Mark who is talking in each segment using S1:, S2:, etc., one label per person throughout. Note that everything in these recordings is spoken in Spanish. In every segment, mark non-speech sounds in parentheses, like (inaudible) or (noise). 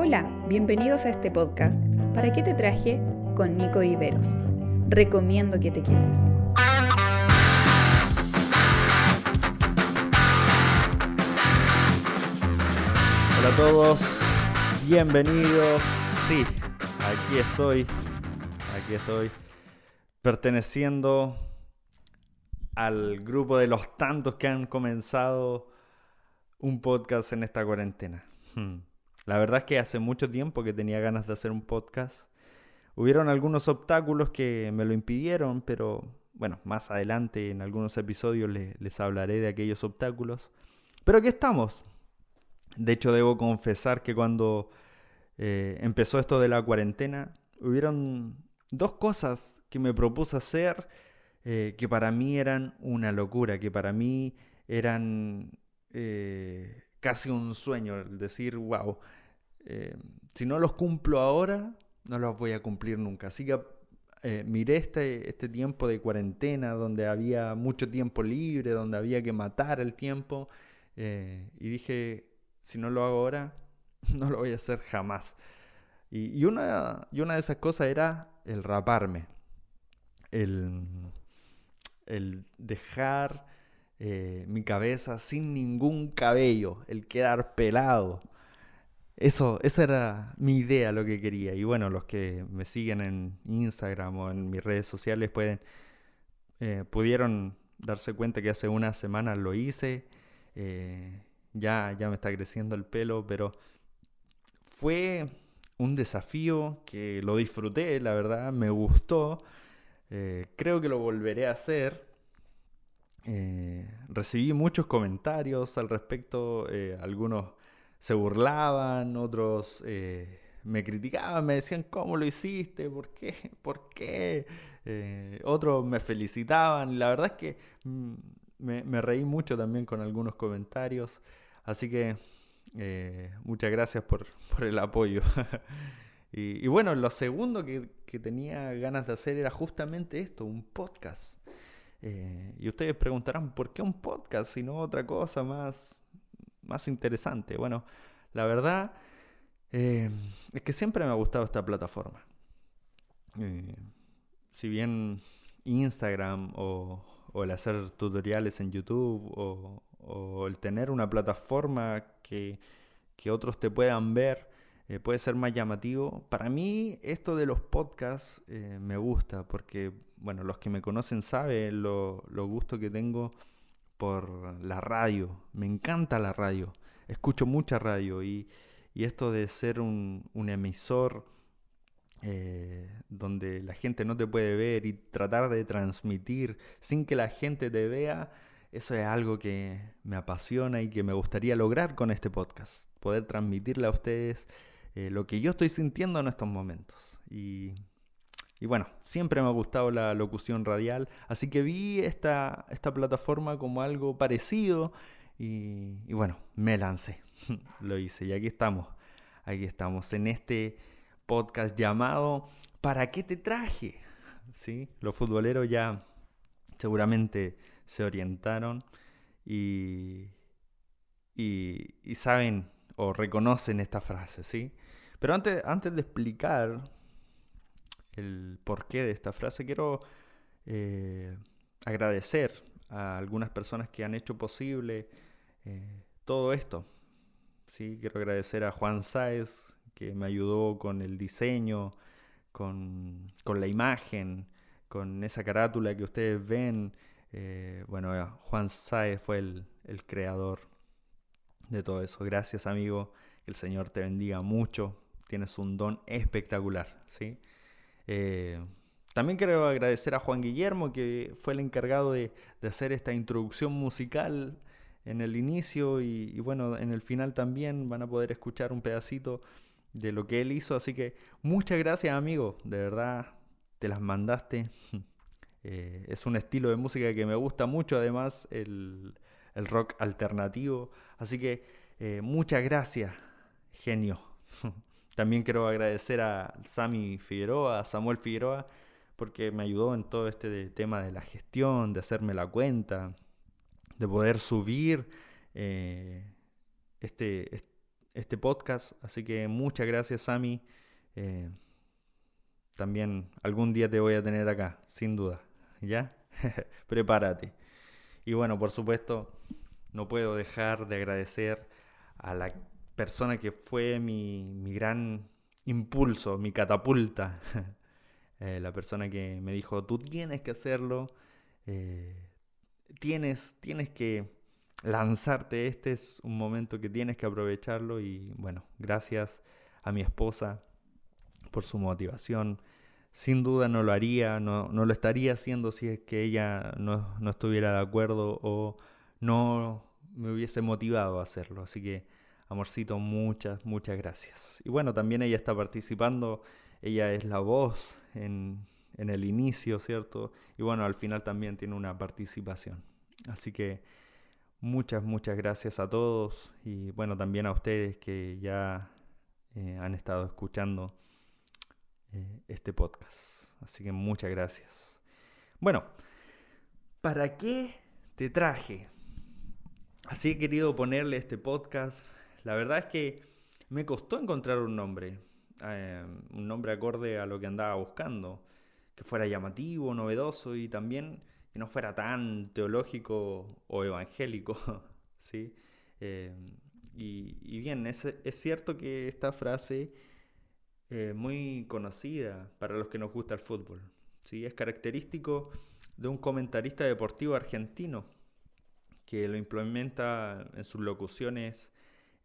S1: Hola, bienvenidos a este podcast. ¿Para qué te traje? Con Nico Iberos. Recomiendo que te quedes.
S2: Hola a todos, bienvenidos. Sí, aquí estoy, aquí estoy, perteneciendo al grupo de los tantos que han comenzado un podcast en esta cuarentena. Hmm. La verdad es que hace mucho tiempo que tenía ganas de hacer un podcast. Hubieron algunos obstáculos que me lo impidieron, pero bueno, más adelante en algunos episodios les, hablaré de aquellos obstáculos. Pero aquí estamos. De hecho, debo confesar que cuando eh, empezó esto de la cuarentena, hubieron dos cosas que me propuse hacer eh, que para mí eran una locura, que para mí eran eh, casi un sueño, el decir, wow, eh, si no los cumplo ahora, no los voy a cumplir nunca. Así que eh, miré este, este tiempo de cuarentena, donde había mucho tiempo libre, donde había que matar el tiempo, y dije, si no lo hago ahora, (laughs) no lo voy a hacer jamás. Y, una, y una de esas cosas era el raparme, el, el dejar eh, mi cabeza sin ningún cabello, el quedar pelado. Eso, esa era mi idea, lo que quería. Y bueno, los que me siguen en Instagram o en mis redes sociales pueden, eh, pudieron darse cuenta que hace una semana lo hice. Eh, ya, ya me está creciendo el pelo, pero fue un desafío que lo disfruté, la verdad, me gustó. creo que lo volveré a hacer. Eh, recibí muchos comentarios al respecto, eh, algunos se burlaban, otros eh, me criticaban, me decían, ¿cómo lo hiciste? ¿Por qué? (laughs) ¿Por qué? otros me felicitaban, la verdad es que mm, me, reí mucho también con algunos comentarios, así que muchas gracias por, (laughs) el apoyo. (laughs) y, bueno, lo segundo que, que tenía ganas de hacer era justamente esto, un podcast. Eh, y ustedes preguntarán, ¿por qué un podcast y no otra cosa más, más interesante? Bueno, la verdad eh, es que siempre me ha gustado esta plataforma. Eh, si bien Instagram o, el hacer tutoriales en YouTube o, el tener una plataforma que, que otros te puedan ver, puede ser más llamativo. Para mí esto de los podcasts me gusta porque bueno, los que me conocen saben lo, gusto que tengo por la radio. Me encanta la radio. Escucho mucha radio y, esto de ser un, emisor eh, donde la gente no te puede ver y tratar de transmitir sin que la gente te vea, eso es algo que me apasiona y que me gustaría lograr con este podcast. Poder transmitirle a ustedes eh, lo que yo estoy sintiendo en estos momentos. Y y bueno, siempre me ha gustado la locución radial, así que vi esta, esta plataforma como algo parecido y, bueno, me lancé, (laughs) lo hice y aquí estamos, aquí estamos en este podcast llamado ¿Para qué te traje? (laughs) ¿Sí? Los futboleros ya seguramente se orientaron y, y, y saben o reconocen esta frase, ¿sí? Pero antes, antes de explicar el porqué de esta frase, quiero eh, agradecer a algunas personas que han hecho posible eh, todo esto. ¿sí? Quiero agradecer a Juan Sáez, que me ayudó con el diseño, con, la imagen, con esa carátula que ustedes ven. Eh, bueno, Juan Sáez fue el, el creador de todo eso. Gracias, amigo. Que el Señor te bendiga mucho. Tienes un don espectacular, ¿sí? Eh, también quiero agradecer a Juan Guillermo, que fue el encargado de, hacer esta introducción musical en el inicio y, bueno, en el final también van a poder escuchar un pedacito de lo que él hizo. Así que muchas gracias amigo, de verdad te las mandaste. (laughs) Eh, es un estilo de música que me gusta mucho, además el, rock alternativo. Así que eh, muchas gracias, genio. (laughs) También quiero agradecer a Sami Figueroa, a Samuel Figueroa, porque me ayudó en todo este tema de la gestión, de hacerme la cuenta, de poder subir eh, este, este podcast. Así que muchas gracias, Sami. Eh, también algún día te voy a tener acá, sin duda. ¿Ya? (laughs) Prepárate. Y bueno, por supuesto, no puedo dejar de agradecer a la persona que fue mi, mi gran impulso, mi catapulta. (laughs) Eh, la persona que me dijo, tú tienes que hacerlo, eh, tienes, tienes que lanzarte, este es un momento que tienes que aprovecharlo y bueno, gracias a mi esposa por su motivación. Sin duda no lo haría, no, no lo estaría haciendo si es que ella no, no estuviera de acuerdo o no me hubiese motivado a hacerlo. Así que, amorcito, muchas, muchas gracias. Y bueno, también ella está participando, ella es la voz en, en el inicio, ¿cierto? Y bueno, al final también tiene una participación. Así que muchas, muchas gracias a todos y bueno, también a ustedes que ya eh, han estado escuchando eh, este podcast. Así que muchas gracias. Bueno, ¿para qué te traje? Así he querido ponerle este podcast. La verdad es que me costó encontrar un nombre, eh, un nombre acorde a lo que andaba buscando, que fuera llamativo, novedoso y también que no fuera tan teológico o evangélico, (laughs) ¿sí? Eh, y, bien, es, cierto que esta frase es muy conocida para los que nos gusta el fútbol, ¿sí? Es característico de un comentarista deportivo argentino que lo implementa en sus locuciones,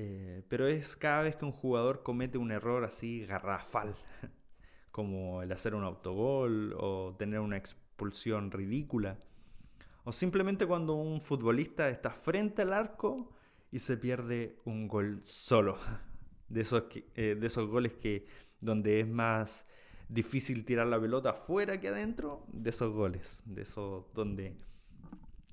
S2: eh, pero es cada vez que un jugador comete un error así garrafal, (laughs) como el hacer un autogol o tener una expulsión ridícula, o simplemente cuando un futbolista está frente al arco y se pierde un gol solo, (laughs) de esos, eh, de esos goles que donde es más difícil tirar la pelota afuera que adentro, de esos goles, de esos donde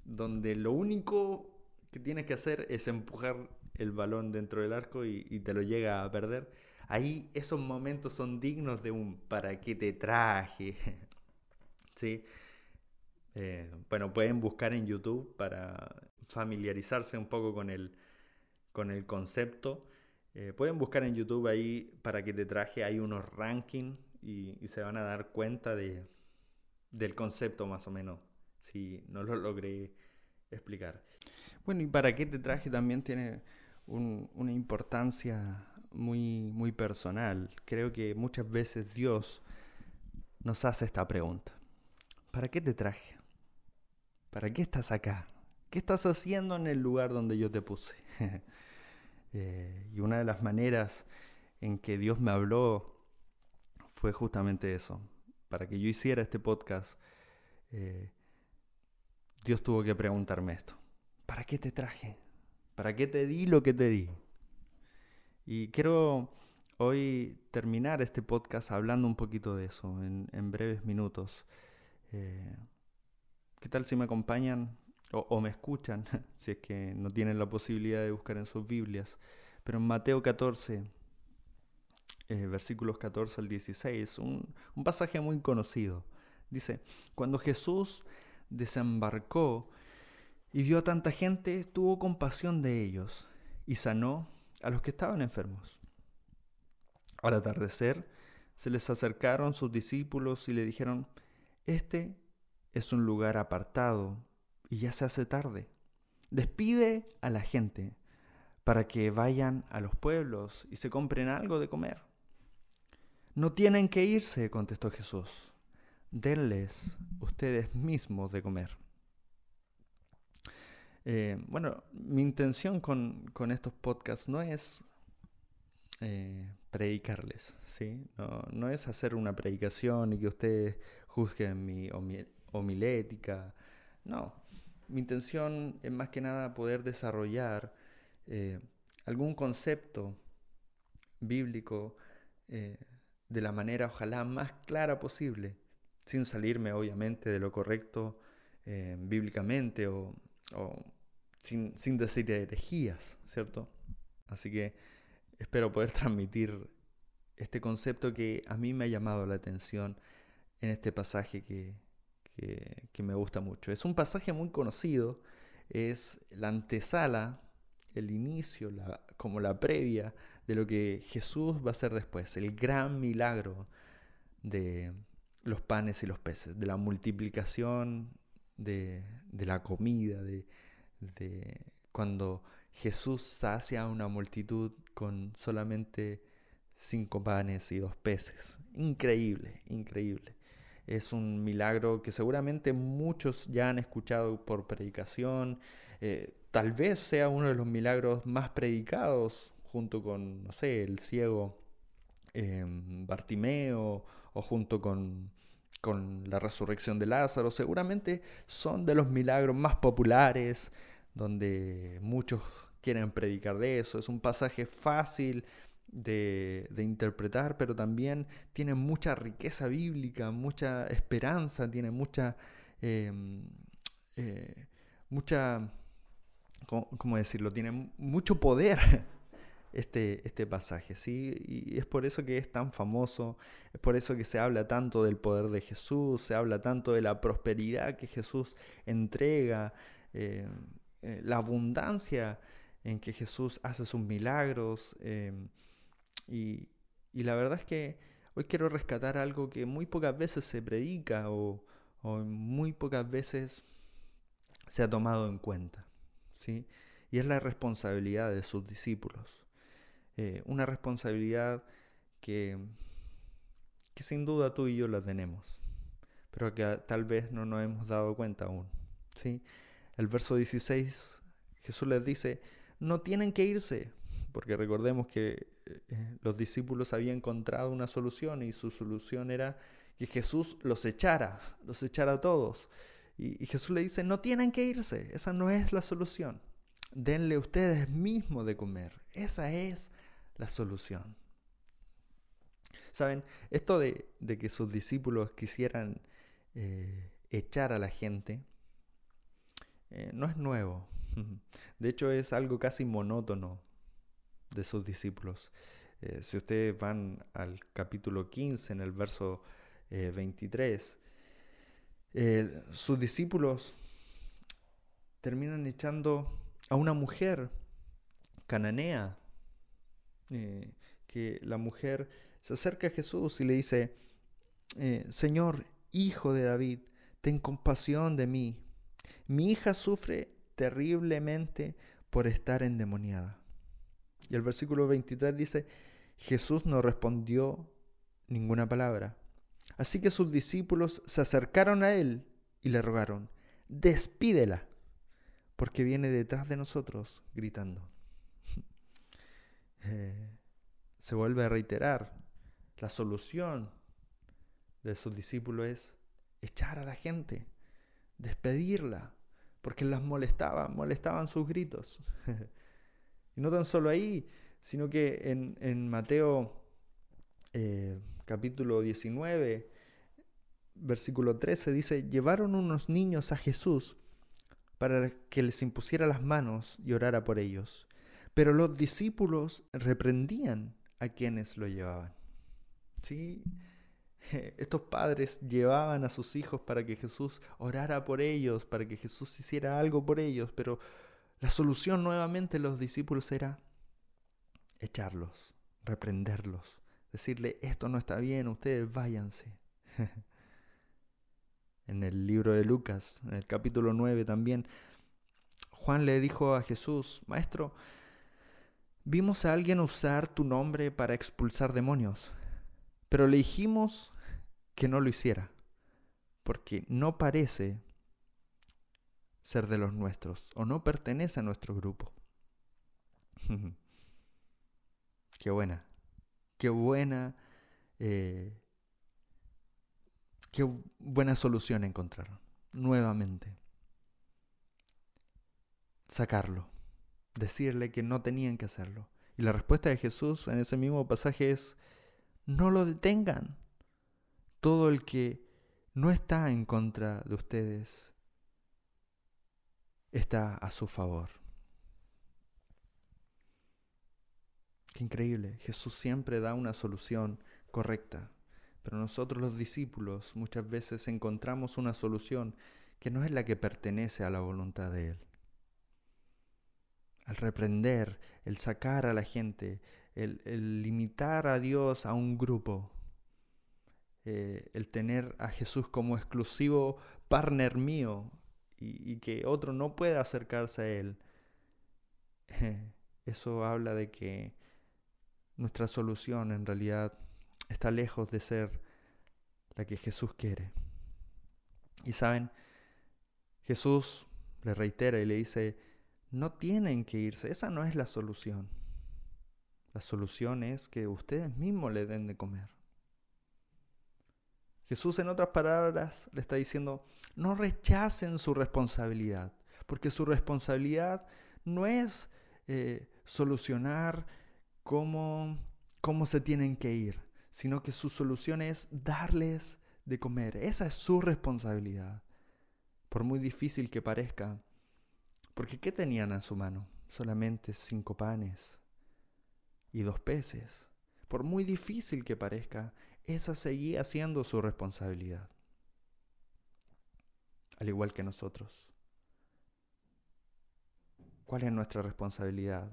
S2: donde lo único que tienes que hacer es empujar el balón dentro del arco y, te lo llega a perder. Ahí esos momentos son dignos de un ¿para qué te traje? (laughs) ¿Sí? Eh, bueno, pueden buscar en YouTube para familiarizarse un poco con el, con el concepto. Eh, pueden buscar en YouTube ahí para que te traje, hay unos rankings y, y, se van a dar cuenta de, del concepto más o menos si no lo logré explicar. Bueno, y para qué te traje también tiene una importancia muy, muy personal. Creo que muchas veces Dios nos hace esta pregunta. ¿Para qué te traje? ¿Para qué estás acá? ¿Qué estás haciendo en el lugar donde yo te puse? (laughs) Eh, y una de las maneras en que Dios me habló fue justamente eso. Para que yo hiciera este podcast, eh, Dios tuvo que preguntarme esto. ¿Para qué te traje? ¿Para qué te di lo que te di? Y quiero hoy terminar este podcast hablando un poquito de eso, en, breves minutos. Eh, ¿Qué tal si me acompañan o, me escuchan, (laughs) si es que no tienen la posibilidad de buscar en sus Biblias? Pero en Mateo 14, eh, versículos 14 al 16, un, un pasaje muy conocido. Dice, cuando Jesús desembarcó y vio a tanta gente, tuvo compasión de ellos y sanó a los que estaban enfermos. Al atardecer se les acercaron sus discípulos y le dijeron, Este es un lugar apartado y ya se hace tarde. Despide a la gente para que vayan a los pueblos y se compren algo de comer. No tienen que irse, contestó Jesús denles ustedes mismos de comer. Eh, bueno, mi intención con, estos podcasts no es eh, predicarles, ¿sí? No, es hacer una predicación y que ustedes juzguen mi homilética. No, mi intención es más que nada poder desarrollar eh, algún concepto bíblico de la manera ojalá más clara posible sin salirme obviamente de lo correcto bíblicamente o, sin, sin, decir herejías, ¿cierto? Así que espero poder (laughs) transmitir este concepto que a mí me ha llamado la atención en este pasaje que, que, me gusta mucho. Es un pasaje muy conocido, es la antesala el inicio, como la previa de lo que Jesús va a hacer después, el gran milagro de los panes y los peces, de la multiplicación de, la comida, de, de, cuando Jesús sacia a una multitud con solamente cinco panes y dos peces. Increíble, increíble. Es un milagro que seguramente muchos ya han escuchado por predicación. Eh, tal vez sea uno de los milagros más predicados junto con, no sé, el ciego em, Bartimeo o junto con, con la resurrección de Lázaro. Seguramente son de los milagros más populares donde muchos quieren predicar de eso. Es un pasaje fácil de, interpretar, pero también tiene mucha riqueza bíblica, mucha esperanza, tiene mucha, em, eh, mucha, ¿cómo, decirlo? Tiene mucho poder (laughs) este, este pasaje, ¿sí? Y es por eso que es tan famoso, es por eso que se habla tanto del poder de Jesús, se habla tanto de la prosperidad que Jesús entrega, eh, eh, la abundancia en que Jesús hace sus milagros. Em, y, la verdad es que hoy quiero rescatar algo que muy pocas veces se predica o, muy pocas veces se ha tomado en cuenta. ¿sí? Y es la responsabilidad de sus discípulos. Eh, una responsabilidad que, que sin duda tú y yo la tenemos, pero que tal vez no nos hemos dado cuenta aún. ¿sí? El verso 16, Jesús les dice, no tienen que irse, porque recordemos que eh, los discípulos habían encontrado una solución y su solución era que Jesús los echara, los echara a todos. Y, Jesús le dice, no tienen que irse, esa no es la solución. Denle ustedes mismos de comer, esa es la solución. Saben, esto de, que sus discípulos quisieran eh, echar a la gente, eh, no es nuevo. (laughs) De hecho, es algo casi monótono de sus discípulos. Eh, si ustedes van al capítulo 15, en el verso 23, eh, sus discípulos terminan echando a una mujer cananea, que la mujer se acerca a Jesús y le dice, Señor, hijo de David, ten compasión de mí mi hija sufre terriblemente por estar endemoniada. Y el versículo 23 dice, Jesús no respondió ninguna palabra. Así que sus discípulos se acercaron a él y le rogaron, despídela, porque viene detrás de nosotros gritando. Eh, se vuelve a reiterar, la solución de sus discípulos es echar a la gente despedirla, porque las molestaba, molestaban sus gritos. (laughs) y no tan solo ahí, sino que en, Mateo eh, capítulo 19, versículo 13 dice, llevaron unos niños a Jesús para que les impusiera las manos y orara por ellos. Pero los discípulos reprendían a quienes lo llevaban. ¿Sí? Estos padres llevaban a sus hijos para que Jesús orara por ellos, para que Jesús hiciera algo por ellos, pero la solución nuevamente los discípulos era echarlos, reprenderlos, decirle, esto no está bien, ustedes váyanse. (laughs) en el libro de Lucas, en el capítulo 9 también, Juan le dijo a Jesús, Maestro, vimos a alguien usar tu nombre para expulsar demonios, pero le dijimos que no lo hiciera, porque no parece ser de los nuestros o no pertenece a nuestro grupo. (laughs) qué buena, qué buena, eh, qué buena solución encontraron. Nuevamente, sacarlo, decirle que no tenían que hacerlo. Y la respuesta de Jesús en ese mismo pasaje es, no lo detengan, todo el que no está en contra de ustedes está a su favor. Qué increíble. Jesús siempre da una solución correcta. Pero nosotros los discípulos muchas veces encontramos una solución que no es la que pertenece a la voluntad de Él. El reprender, el sacar a la gente, el, limitar a Dios a un grupo, eh, el tener a Jesús como exclusivo partner mío y, y que otro no pueda acercarse a Él. (laughs) Eso habla de que nuestra solución en realidad está lejos de ser la que Jesús quiere. Y saben, Jesús le reitera y le dice, no tienen que irse, esa no es la solución. La solución es que ustedes mismos le den de comer. Jesús en otras palabras le está diciendo, no rechacen su responsabilidad, porque su responsabilidad no es eh, solucionar cómo, cómo se tienen que ir, sino que su solución es darles de comer. Esa es su responsabilidad. Por muy difícil que parezca. Porque ¿qué tenían en su mano? Solamente cinco panes y dos peces. Por muy difícil que parezca, esa seguía siendo su responsabilidad. Al igual que nosotros. ¿Cuál es nuestra responsabilidad?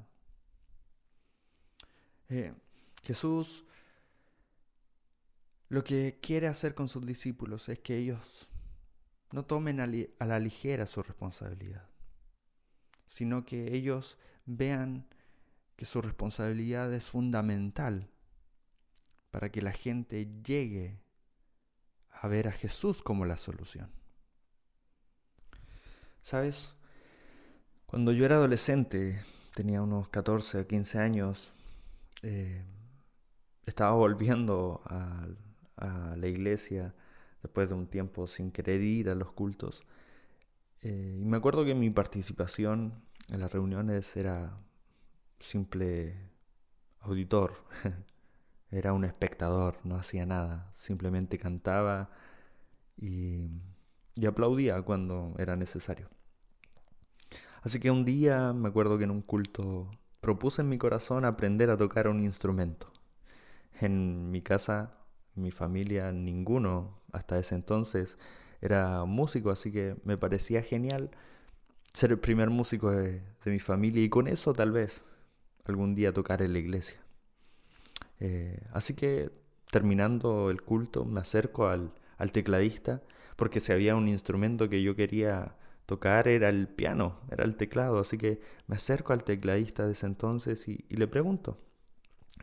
S2: Eh, Jesús lo que quiere hacer con sus discípulos es que ellos no tomen a, la ligera su responsabilidad, sino que ellos vean que su responsabilidad es fundamental para que la gente llegue a ver a Jesús como la solución. ¿Sabes? Cuando yo era adolescente, tenía unos 14 o 15 años, eh, estaba volviendo a, la iglesia después de un tiempo sin querer ir a los cultos. Eh, y me acuerdo que mi participación en las reuniones era simple auditor, (laughs) era un espectador, no hacía nada, simplemente cantaba y aplaudía cuando era necesario. Así que un día me acuerdo que en un culto propuse en mi corazón aprender a tocar un instrumento. En mi casa, mi familia, ninguno hasta ese entonces era músico, así que me parecía genial ser el primer músico de, mi familia y con eso tal vez algún día tocar en la iglesia. Eh, así que terminando el culto me acerco al, al tecladista porque si había un instrumento que yo quería tocar era el piano, era el teclado, así que me acerco al tecladista de ese entonces y, le pregunto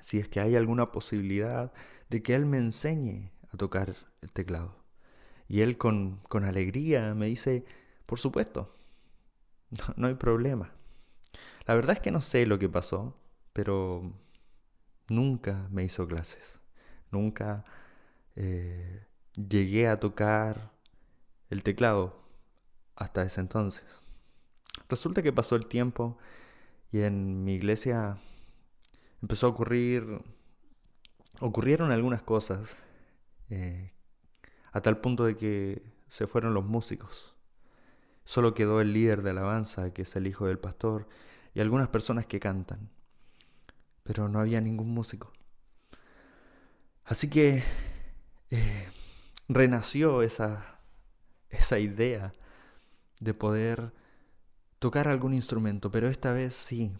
S2: si es que hay alguna posibilidad de que él me enseñe a tocar el teclado. Y él con, alegría me dice, por supuesto, no, hay problema. La verdad es que no sé lo que pasó, pero nunca me hizo clases. Nunca eh, llegué a tocar el teclado hasta ese entonces. Resulta que pasó el tiempo y en mi iglesia empezó a ocurrir, ocurrieron algunas cosas eh, a tal punto de que se fueron los músicos. Solo quedó el líder de alabanza, que es el hijo del pastor, y algunas personas que cantan. Pero no había ningún músico. Así que eh, renació esa, esa idea de poder tocar algún instrumento, pero esta vez sí,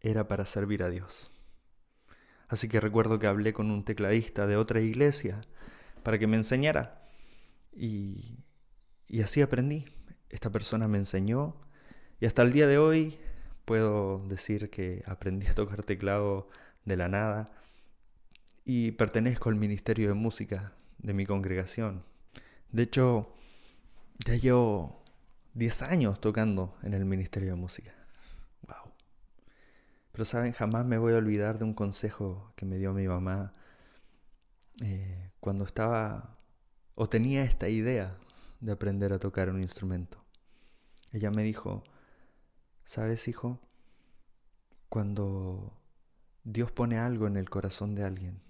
S2: era para servir a Dios. Así que recuerdo que hablé con un tecladista de otra iglesia para que me enseñara y, así aprendí. Esta persona me enseñó y hasta el día de hoy puedo decir que aprendí a tocar teclado de la nada y pertenezco al ministerio de música de mi congregación. De hecho, ya llevo 10 años tocando en el Ministerio de Música. Wow. Pero saben, jamás me voy a olvidar de un consejo que me dio mi mamá eh, cuando estaba o tenía esta idea de aprender a tocar un instrumento. Ella me dijo, ¿sabes hijo? Cuando Dios pone algo en el corazón de alguien,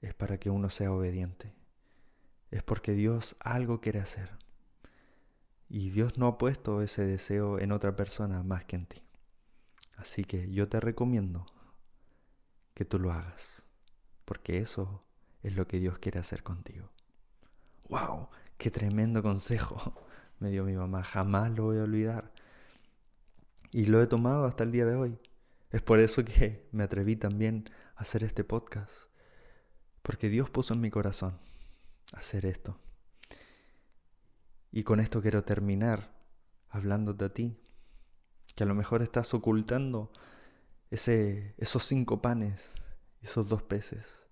S2: es para que uno sea obediente. Es porque Dios algo quiere hacer. Y Dios no ha puesto ese deseo en otra persona más que en ti. Así que yo te recomiendo que tú lo hagas, porque eso es lo que Dios quiere hacer contigo. ¡Wow! ¡Qué tremendo consejo! (laughs) Me dio mi mamá, jamás lo voy a olvidar. Y lo he tomado hasta el día de hoy. Es por eso que me atreví también a hacer este podcast. Porque Dios puso en mi corazón hacer esto. Y con esto quiero terminar hablándote a ti, que a lo mejor estás ocultando ese, esos cinco panes, esos dos peces,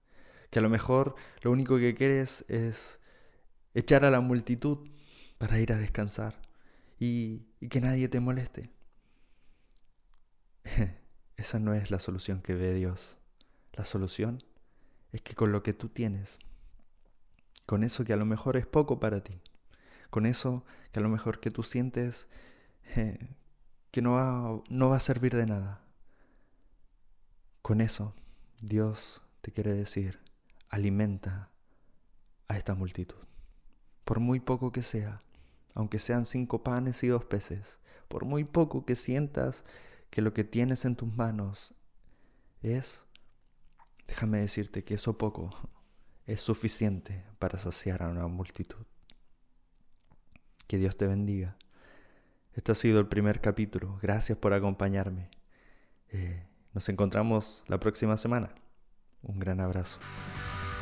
S2: que a lo mejor lo único que quieres es echar a la multitud para ir a descansar y, que nadie te moleste. (laughs) Esa no es la solución que ve Dios. La solución es que con lo que tú tienes, con eso que a lo mejor es poco para ti, con eso que a lo mejor que tú sientes (laughs) que no va, no va a servir de nada, con eso Dios te quiere decir, alimenta a esta multitud. Por muy poco que sea, aunque sean cinco panes y dos peces, por muy poco que sientas que lo que tienes en tus manos es, déjame decirte que eso poco es suficiente para saciar a una multitud. Que Dios te bendiga. Este ha sido el primer capítulo. Gracias por acompañarme. Eh, nos encontramos la próxima semana. Un gran abrazo.